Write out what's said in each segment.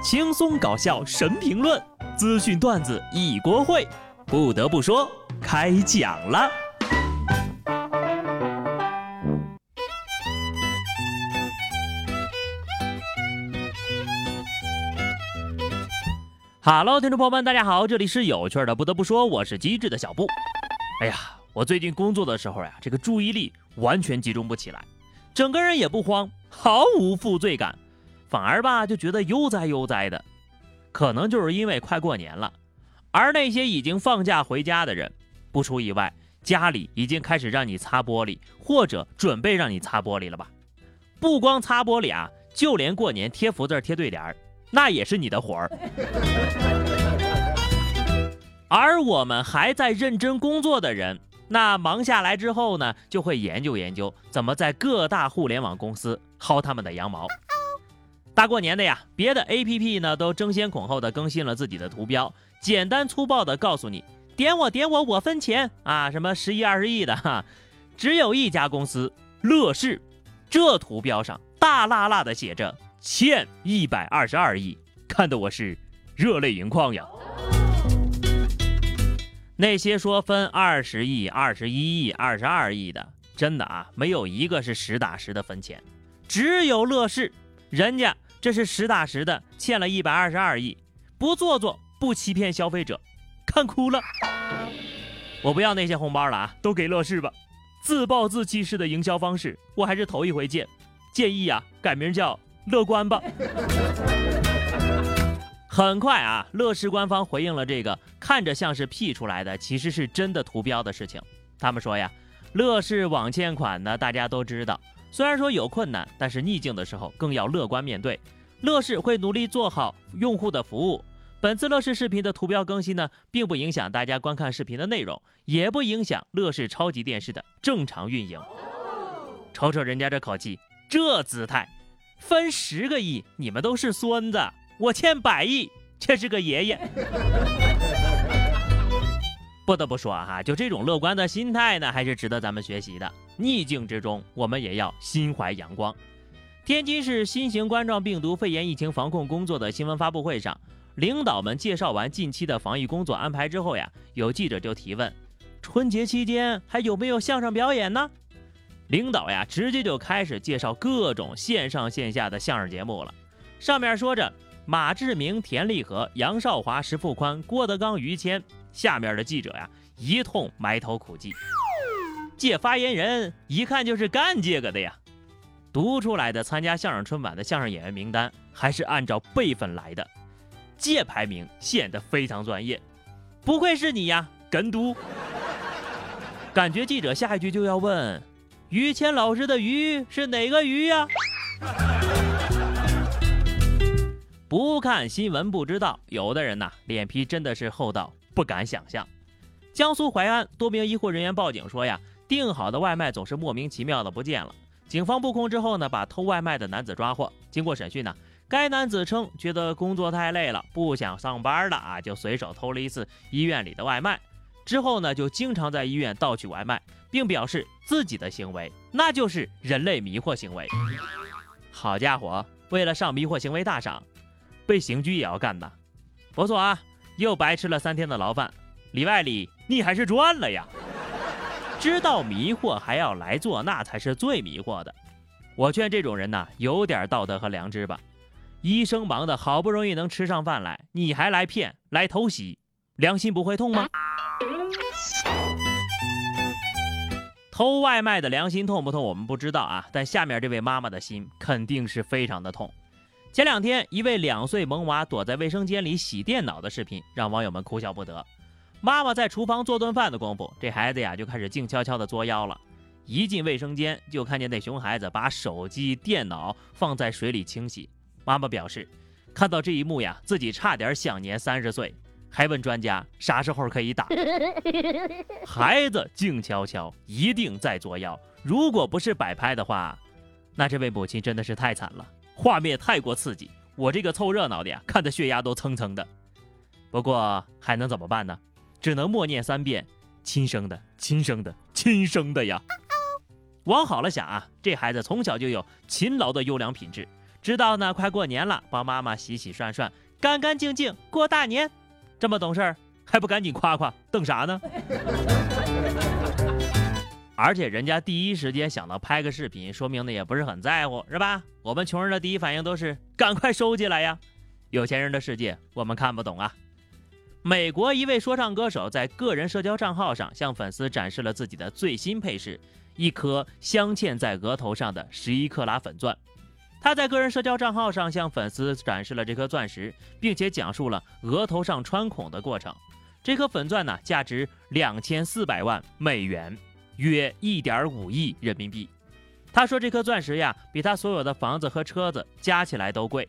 轻松搞笑神评论，资讯段子一锅烩。不得不说，开讲了。Hello，听众朋友们，大家好，这里是有趣的。不得不说，我是机智的小布。哎呀，我最近工作的时候呀，这个注意力完全集中不起来，整个人也不慌，毫无负罪感。反而吧，就觉得悠哉悠哉的，可能就是因为快过年了，而那些已经放假回家的人，不出意外，家里已经开始让你擦玻璃，或者准备让你擦玻璃了吧？不光擦玻璃啊，就连过年贴福字、贴对联，那也是你的活儿。而我们还在认真工作的人，那忙下来之后呢，就会研究研究怎么在各大互联网公司薅他们的羊毛。大过年的呀，别的 A P P 呢都争先恐后的更新了自己的图标，简单粗暴的告诉你点我点我我分钱啊，什么十亿二十亿的哈，只有一家公司乐视，这图标上大辣辣的写着欠一百二十二亿，看得我是热泪盈眶呀。那些说分二十亿、二十一亿、二十二亿的，真的啊，没有一个是实打实的分钱，只有乐视，人家。这是实打实的，欠了一百二十二亿，不做作，不欺骗消费者，看哭了。我不要那些红包了啊，都给乐视吧。自暴自弃式的营销方式，我还是头一回见。建议啊，改名叫乐观吧。很快啊，乐视官方回应了这个看着像是 P 出来的，其实是真的图标的事情。他们说呀，乐视网欠款呢，大家都知道。虽然说有困难，但是逆境的时候更要乐观面对。乐视会努力做好用户的服务。本次乐视视频的图标更新呢，并不影响大家观看视频的内容，也不影响乐视超级电视的正常运营。瞅瞅人家这口气，这姿态，分十个亿你们都是孙子，我欠百亿却是个爷爷。不得不说哈，就这种乐观的心态呢，还是值得咱们学习的。逆境之中，我们也要心怀阳光。天津市新型冠状病毒肺炎疫情防控工作的新闻发布会上，领导们介绍完近期的防疫工作安排之后呀，有记者就提问：春节期间还有没有相声表演呢？领导呀，直接就开始介绍各种线上线下的相声节目了。上面说着马志明、田立和、杨少华、石富宽、郭德纲、于谦。下面的记者呀，一通埋头苦记。借发言人一看就是干这个的呀。读出来的参加相声春晚的相声演员名单，还是按照辈分来的，借排名显得非常专业。不愧是你呀，跟读。感觉记者下一句就要问：于谦老师的“于”是哪个“于”呀？不看新闻不知道，有的人呐，脸皮真的是厚到。不敢想象，江苏淮安多名医护人员报警说呀，订好的外卖总是莫名其妙的不见了。警方布控之后呢，把偷外卖的男子抓获。经过审讯呢，该男子称觉得工作太累了，不想上班了啊，就随手偷了一次医院里的外卖。之后呢，就经常在医院盗取外卖，并表示自己的行为那就是人类迷惑行为。好家伙，为了上迷惑行为大赏，被刑拘也要干的，不错啊。又白吃了三天的牢饭，里外里你还是赚了呀！知道迷惑还要来做，那才是最迷惑的。我劝这种人呐，有点道德和良知吧。医生忙的好不容易能吃上饭来，你还来骗来偷袭，良心不会痛吗？偷外卖的良心痛不痛？我们不知道啊，但下面这位妈妈的心肯定是非常的痛。前两天，一位两岁萌娃躲在卫生间里洗电脑的视频，让网友们哭笑不得。妈妈在厨房做顿饭的功夫，这孩子呀就开始静悄悄地作妖了。一进卫生间，就看见那熊孩子把手机、电脑放在水里清洗。妈妈表示，看到这一幕呀，自己差点想年三十岁，还问专家啥时候可以打。孩子静悄悄，一定在作妖。如果不是摆拍的话，那这位母亲真的是太惨了。画面太过刺激，我这个凑热闹的呀，看得血压都蹭蹭的。不过还能怎么办呢？只能默念三遍：“亲生的，亲生的，亲生的呀！”往好了想啊，这孩子从小就有勤劳的优良品质，直到呢快过年了，帮妈妈洗洗涮涮，干干净净过大年。这么懂事儿，还不赶紧夸夸？等啥呢？而且人家第一时间想到拍个视频，说明呢也不是很在乎，是吧？我们穷人的第一反应都是赶快收起来呀。有钱人的世界我们看不懂啊。美国一位说唱歌手在个人社交账号上向粉丝展示了自己的最新配饰——一颗镶嵌在额头上的十一克拉粉钻。他在个人社交账号上向粉丝展示了这颗钻石，并且讲述了额头上穿孔的过程。这颗粉钻呢，价值两千四百万美元。约一点五亿人民币。他说：“这颗钻石呀，比他所有的房子和车子加起来都贵。”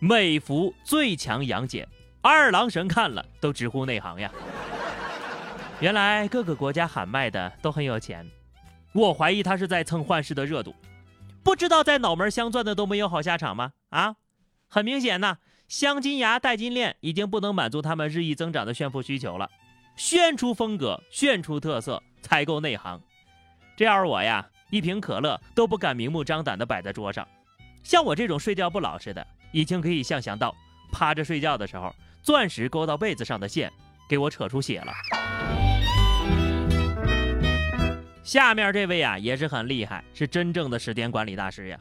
美服最强杨戬，二郎神看了都直呼内行呀！原来各个国家喊卖的都很有钱，我怀疑他是在蹭幻视的热度。不知道在脑门镶钻的都没有好下场吗？啊，很明显呐，镶金牙、戴金链已经不能满足他们日益增长的炫富需求了。炫出风格，炫出特色。才够内行，这要是我呀，一瓶可乐都不敢明目张胆地摆在桌上。像我这种睡觉不老实的，已经可以想象到趴着睡觉的时候，钻石勾到被子上的线给我扯出血了。下面这位啊也是很厉害，是真正的时间管理大师呀。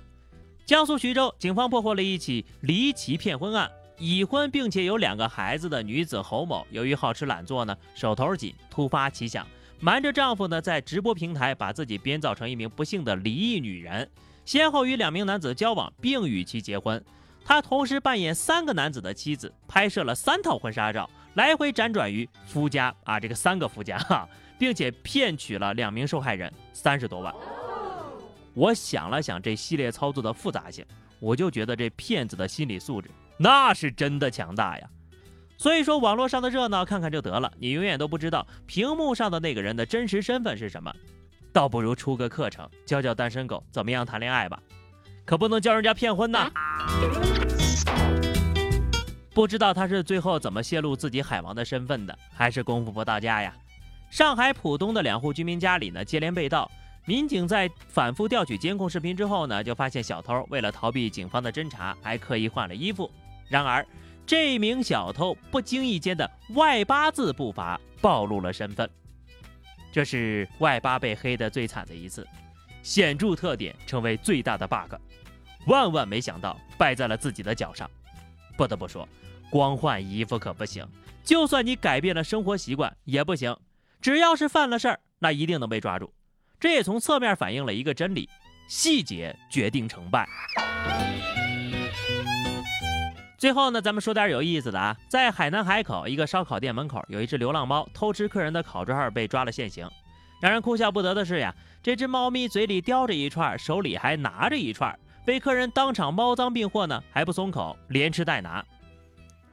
江苏徐州警方破获了一起离奇骗婚案，已婚并且有两个孩子的女子侯某，由于好吃懒做呢，手头紧，突发奇想。瞒着丈夫呢，在直播平台把自己编造成一名不幸的离异女人，先后与两名男子交往，并与其结婚。她同时扮演三个男子的妻子，拍摄了三套婚纱照，来回辗转于夫家啊，这个三个夫家哈，并且骗取了两名受害人三十多万。我想了想这系列操作的复杂性，我就觉得这骗子的心理素质那是真的强大呀。所以说，网络上的热闹看看就得了，你永远都不知道屏幕上的那个人的真实身份是什么。倒不如出个课程，教教单身狗怎么样谈恋爱吧，可不能教人家骗婚呐。不知道他是最后怎么泄露自己海王的身份的，还是功夫不到家呀？上海浦东的两户居民家里呢，接连被盗，民警在反复调取监控视频之后呢，就发现小偷为了逃避警方的侦查，还刻意换了衣服。然而。这名小偷不经意间的外八字步伐暴露了身份，这是外八被黑的最惨的一次，显著特点成为最大的 bug，万万没想到败在了自己的脚上。不得不说，光换衣服可不行，就算你改变了生活习惯也不行，只要是犯了事儿，那一定能被抓住。这也从侧面反映了一个真理：细节决定成败。最后呢，咱们说点有意思的啊，在海南海口一个烧烤店门口，有一只流浪猫偷吃客人的烤串，被抓了现行。让人哭笑不得的是呀，这只猫咪嘴里叼着一串，手里还拿着一串，被客人当场猫赃并获呢，还不松口，连吃带拿。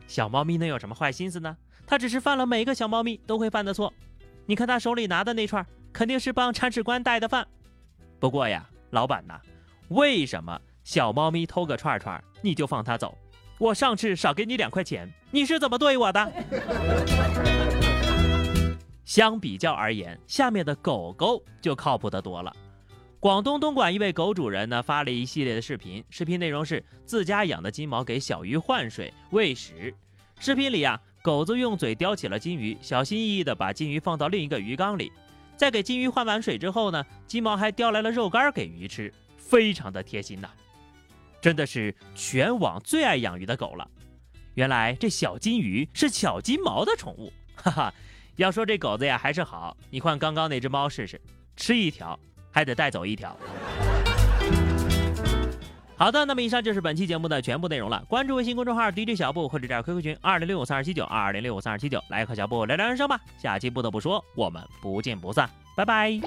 小猫咪能有什么坏心思呢？它只是犯了每个小猫咪都会犯的错。你看它手里拿的那串，肯定是帮铲屎官带的饭。不过呀，老板呐，为什么小猫咪偷个串串你就放它走？我上次少给你两块钱，你是怎么对我的？相比较而言，下面的狗狗就靠谱的多了。广东东莞一位狗主人呢发了一系列的视频，视频内容是自家养的金毛给小鱼换水喂食。视频里啊，狗子用嘴叼起了金鱼，小心翼翼地把金鱼放到另一个鱼缸里。在给金鱼换完水之后呢，金毛还叼来了肉干给鱼吃，非常的贴心呐。真的是全网最爱养鱼的狗了。原来这小金鱼是小金毛的宠物，哈哈。要说这狗子呀，还是好。你换刚刚那只猫试试，吃一条还得带走一条。好的，那么以上就是本期节目的全部内容了。关注微信公众号 DJ 小布或者加 QQ 群二零六五三二七九二零六五三二七九，来和小布聊聊人生吧。下期不得不说，我们不见不散，拜拜。